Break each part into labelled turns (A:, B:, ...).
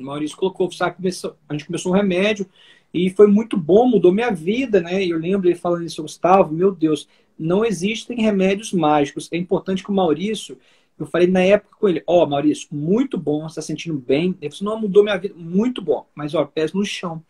A: O Maurício colocou, sabe, começou, a gente começou um remédio e foi muito bom, mudou minha vida, né? Eu lembro ele falando isso, Gustavo, meu Deus, não existem remédios mágicos. É importante que o Maurício, eu falei na época com ele, ó, oh, Maurício, muito bom, você está sentindo bem. Ele falou, não, mudou minha vida, muito bom. Mas, ó, pés no chão.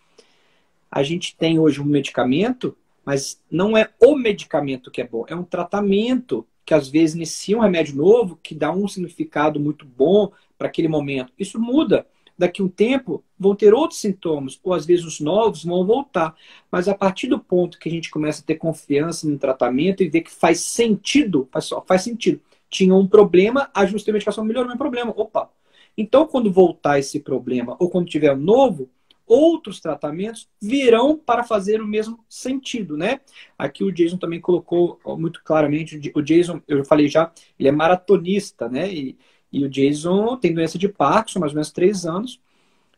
A: A gente tem hoje um medicamento, mas não é o medicamento que é bom, é um tratamento que às vezes inicia um remédio novo que dá um significado muito bom para aquele momento. Isso muda. Daqui um tempo vão ter outros sintomas, ou às vezes os novos vão voltar. Mas a partir do ponto que a gente começa a ter confiança no tratamento e ver que faz sentido, só, faz sentido. Tinha um problema, ajustei a medicação, melhorou meu problema. Opa! Então, quando voltar esse problema, ou quando tiver um novo, outros tratamentos virão para fazer o mesmo sentido, né? Aqui o Jason também colocou muito claramente, o Jason, eu falei já, ele é maratonista, né? E, e o Jason tem doença de Parkinson, mais ou menos três anos,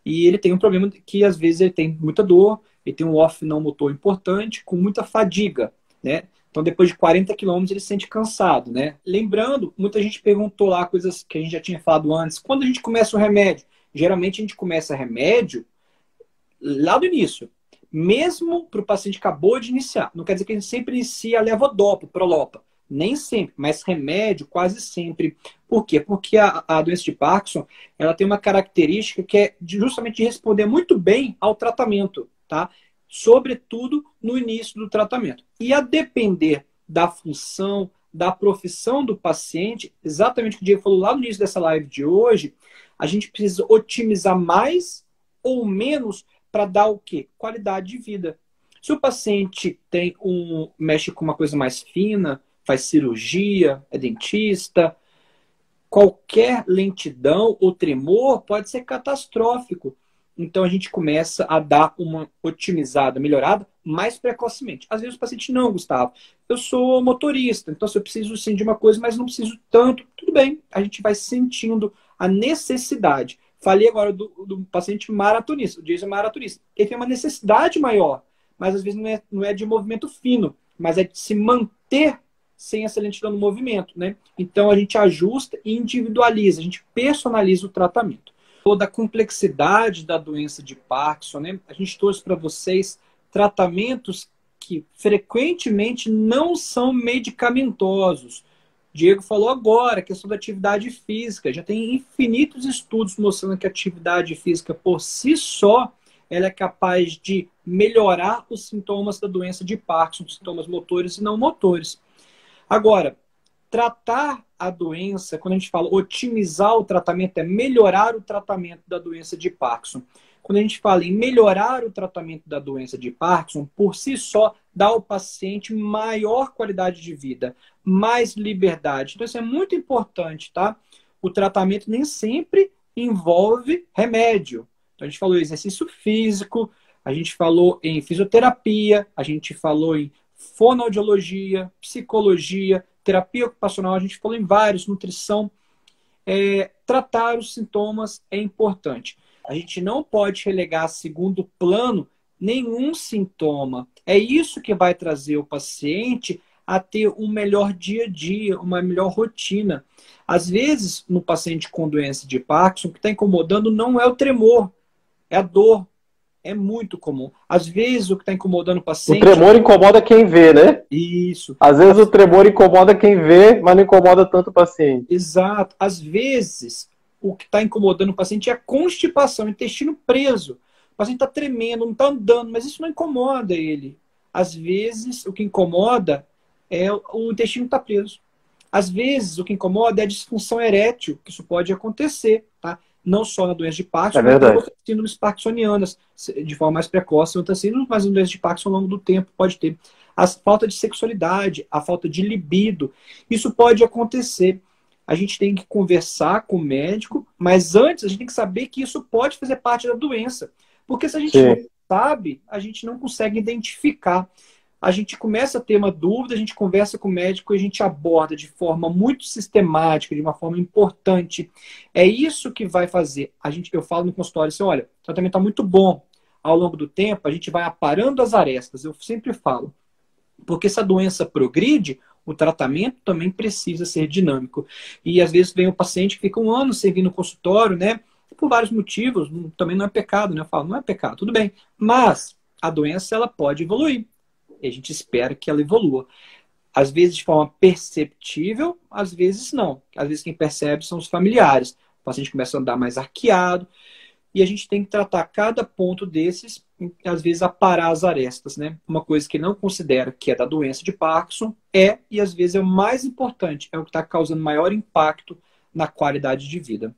A: e ele tem um problema que às vezes ele tem muita dor, ele tem um off não motor importante, com muita fadiga, né? Então, depois de 40 quilômetros, ele se sente cansado, né? Lembrando, muita gente perguntou lá coisas que a gente já tinha falado antes. Quando a gente começa o remédio? Geralmente a gente começa remédio lá do início, mesmo para o paciente que acabou de iniciar. Não quer dizer que a gente sempre inicia a levodopa, prolopa. Nem sempre, mas remédio quase sempre. Por quê? Porque a, a doença de Parkinson ela tem uma característica que é justamente de responder muito bem ao tratamento, tá? Sobretudo no início do tratamento. E a depender da função, da profissão do paciente, exatamente o que o Diego falou lá no início dessa live de hoje, a gente precisa otimizar mais ou menos para dar o quê? Qualidade de vida. Se o paciente tem um mexe com uma coisa mais fina, faz cirurgia, é dentista, qualquer lentidão ou tremor pode ser catastrófico. Então a gente começa a dar uma otimizada, melhorada mais precocemente. Às vezes o paciente não, Gustavo. Eu sou motorista, então se eu preciso sim de uma coisa, mas não preciso tanto, tudo bem. A gente vai sentindo a necessidade. Falei agora do, do paciente maratonista, o Jason é maratonista. Ele tem uma necessidade maior, mas às vezes não é, não é de movimento fino, mas é de se manter sem essa lentidão no movimento, né? Então a gente ajusta e individualiza, a gente personaliza o tratamento. Toda a complexidade da doença de Parkinson, né? A gente trouxe para vocês tratamentos que frequentemente não são medicamentosos. Diego falou agora, a questão da atividade física. Já tem infinitos estudos mostrando que a atividade física por si só ela é capaz de melhorar os sintomas da doença de Parkinson, sintomas motores e não motores. Agora, tratar a doença, quando a gente fala otimizar o tratamento, é melhorar o tratamento da doença de Parkinson. Quando a gente fala em melhorar o tratamento da doença de Parkinson, por si só, dá ao paciente maior qualidade de vida, mais liberdade. Então, isso é muito importante, tá? O tratamento nem sempre envolve remédio. Então, a gente falou em exercício físico, a gente falou em fisioterapia, a gente falou em fonoaudiologia, psicologia, terapia ocupacional, a gente falou em vários, nutrição. É, tratar os sintomas é importante. A gente não pode relegar a segundo plano nenhum sintoma. É isso que vai trazer o paciente a ter um melhor dia a dia, uma melhor rotina. Às vezes, no paciente com doença de Parkinson, o que está incomodando não é o tremor, é a dor. É muito comum. Às vezes, o que está incomodando o paciente.
B: O tremor incomoda quem vê, né?
A: Isso.
B: Às vezes, o tremor incomoda quem vê, mas não incomoda tanto o paciente.
A: Exato. Às vezes, o que está incomodando o paciente é a constipação, o intestino preso. O paciente está tremendo, não está andando, mas isso não incomoda ele. Às vezes, o que incomoda é o intestino está preso. Às vezes, o que incomoda é a disfunção erétil, que isso pode acontecer, tá? Não só na doença de Parkinson,
B: é mas
A: outras síndromes parkinsonianas, de forma mais precoce, outras síndromes, mas na doença de Parkinson ao longo do tempo pode ter. A falta de sexualidade, a falta de libido, isso pode acontecer. A gente tem que conversar com o médico, mas antes a gente tem que saber que isso pode fazer parte da doença. Porque se a gente Sim. não sabe, a gente não consegue identificar. A gente começa a ter uma dúvida, a gente conversa com o médico e a gente aborda de forma muito sistemática, de uma forma importante. É isso que vai fazer. A gente, eu falo no consultório assim, olha, o tratamento está muito bom. Ao longo do tempo, a gente vai aparando as arestas. Eu sempre falo. Porque se a doença progride, o tratamento também precisa ser dinâmico. E às vezes vem o paciente que fica um ano sem vir no consultório, né? por vários motivos, também não é pecado, né? Eu falo, não é pecado, tudo bem. Mas a doença ela pode evoluir. E a gente espera que ela evolua. Às vezes de forma perceptível, às vezes não. Às vezes quem percebe são os familiares. O paciente começa a andar mais arqueado. E a gente tem que tratar cada ponto desses, às vezes, a parar as arestas, né? Uma coisa que não considera que é da doença de Parkinson é, e às vezes é o mais importante, é o que está causando maior impacto na qualidade de vida.